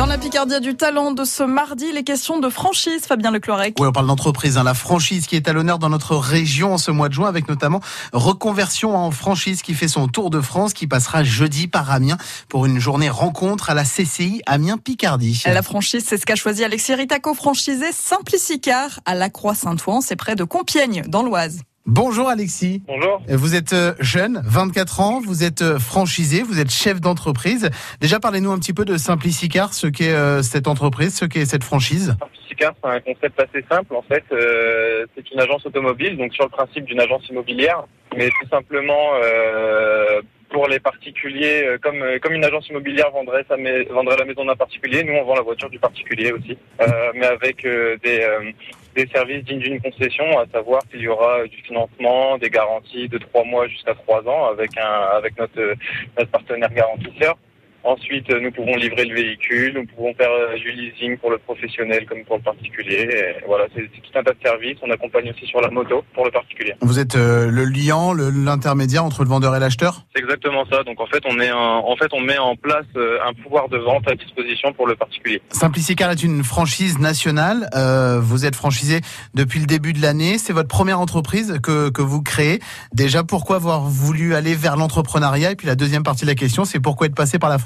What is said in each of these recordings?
Dans la Picardie du talent de ce mardi, les questions de franchise, Fabien Leclorec. Oui, on parle d'entreprise, hein, la franchise qui est à l'honneur dans notre région en ce mois de juin, avec notamment reconversion en franchise qui fait son tour de France, qui passera jeudi par Amiens pour une journée rencontre à la CCI Amiens-Picardie. La franchise, c'est ce qu'a choisi Alexis Ritaco, franchisé Simplicicar à la Croix-Saint-Ouen, c'est près de Compiègne, dans l'Oise. Bonjour Alexis. Bonjour. Vous êtes euh, jeune, 24 ans, vous êtes euh, franchisé, vous êtes chef d'entreprise. Déjà, parlez-nous un petit peu de Simplicicar, ce qu'est euh, cette entreprise, ce qu'est cette franchise. Simplicicar, c'est un concept assez simple. En fait, euh, c'est une agence automobile, donc sur le principe d'une agence immobilière, mais tout simplement euh, pour les particuliers, comme comme une agence immobilière vendrait sa vendrait la maison d'un particulier, nous on vend la voiture du particulier aussi, euh, mais avec euh, des des services dignes d'une concession, à savoir qu'il y aura du financement, des garanties de trois mois jusqu'à trois ans avec un avec notre notre partenaire garantisseur. Ensuite, nous pouvons livrer le véhicule, nous pouvons faire du leasing pour le professionnel comme pour le particulier. Et voilà, c'est tout un tas de services. On accompagne aussi sur la moto pour le particulier. Vous êtes euh, le liant, l'intermédiaire entre le vendeur et l'acheteur? C'est exactement ça. Donc en fait, on est un, en fait, on met en place euh, un pouvoir de vente à disposition pour le particulier. Simplicicar est une franchise nationale. Euh, vous êtes franchisé depuis le début de l'année. C'est votre première entreprise que, que vous créez. Déjà, pourquoi avoir voulu aller vers l'entrepreneuriat? Et puis la deuxième partie de la question, c'est pourquoi être passé par la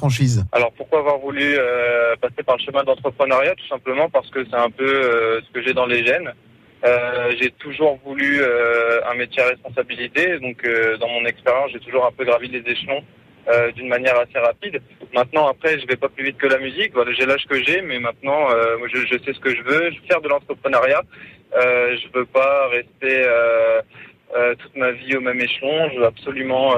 alors pourquoi avoir voulu euh, passer par le chemin d'entrepreneuriat Tout simplement parce que c'est un peu euh, ce que j'ai dans les gènes. Euh, j'ai toujours voulu euh, un métier à responsabilité, donc euh, dans mon expérience, j'ai toujours un peu gravi les échelons euh, d'une manière assez rapide. Maintenant, après, je vais pas plus vite que la musique. Voilà, j'ai l'âge que j'ai, mais maintenant, je, sais ce que je veux. Je veux faire de l'entrepreneuriat. je veux pas rester toute ma vie au même échelon. Je veux absolument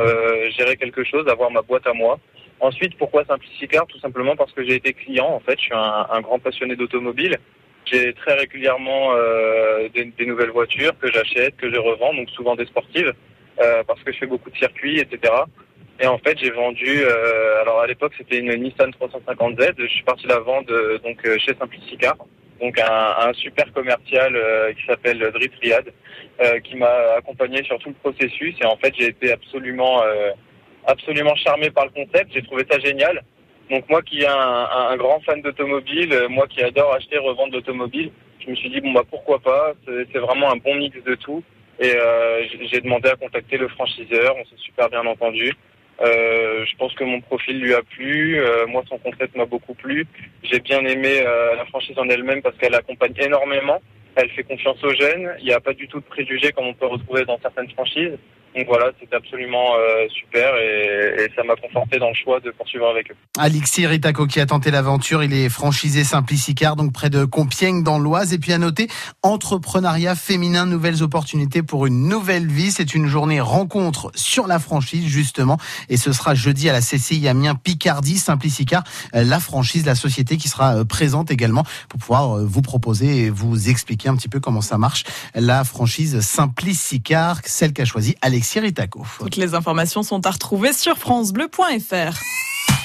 gérer quelque chose, avoir ma boîte à moi. Ensuite, pourquoi Simplicicar Tout simplement parce que j'ai été client. En fait, je suis un, un grand passionné d'automobile. J'ai très régulièrement euh, des, des, nouvelles voitures que j'achète, que je revends, donc souvent des sportives, euh, parce que je fais beaucoup de circuits, etc. Et en fait, j'ai vendu. Euh, alors à l'époque, c'était une Nissan 350Z. Je suis parti la vendre euh, donc euh, chez Simplicicar, donc un, un super commercial euh, qui s'appelle Drit Riyad, qui m'a accompagné sur tout le processus. Et en fait, j'ai été absolument absolument charmé par le concept. J'ai trouvé ça génial. Donc moi qui est un, grand fan d'automobile, euh, moi qui adore acheter et revendre d'automobile, je me suis dit bon bah pourquoi pas? C'est vraiment un bon mix de tout. Et euh, j'ai demandé à contacter le franchiseur. On s'est super bien entendu. Euh, je pense que mon profil lui a plu. Euh, moi, son concept m'a beaucoup plu. J'ai bien aimé euh, la franchise en elle-même parce qu'elle accompagne énormément. Elle fait confiance aux jeunes. Il n'y a pas du tout de préjugés comme on peut retrouver dans certaines franchises. Donc voilà, c'était absolument euh, super et, ça m'a conforté dans le choix de poursuivre avec eux. Alexis Ritaco qui a tenté l'aventure, il est franchisé Simplicicar, donc près de Compiègne dans l'Oise. Et puis à noter, entrepreneuriat féminin, nouvelles opportunités pour une nouvelle vie. C'est une journée rencontre sur la franchise justement et ce sera jeudi à la CCI Amiens Picardie Simplicicar, la franchise, la société qui sera présente également pour pouvoir vous proposer et vous expliquer un petit peu comment ça marche. La franchise Simplicicar, celle qu'a choisi Alexis Toutes les informations sont à retrouver sur francebleu.fr.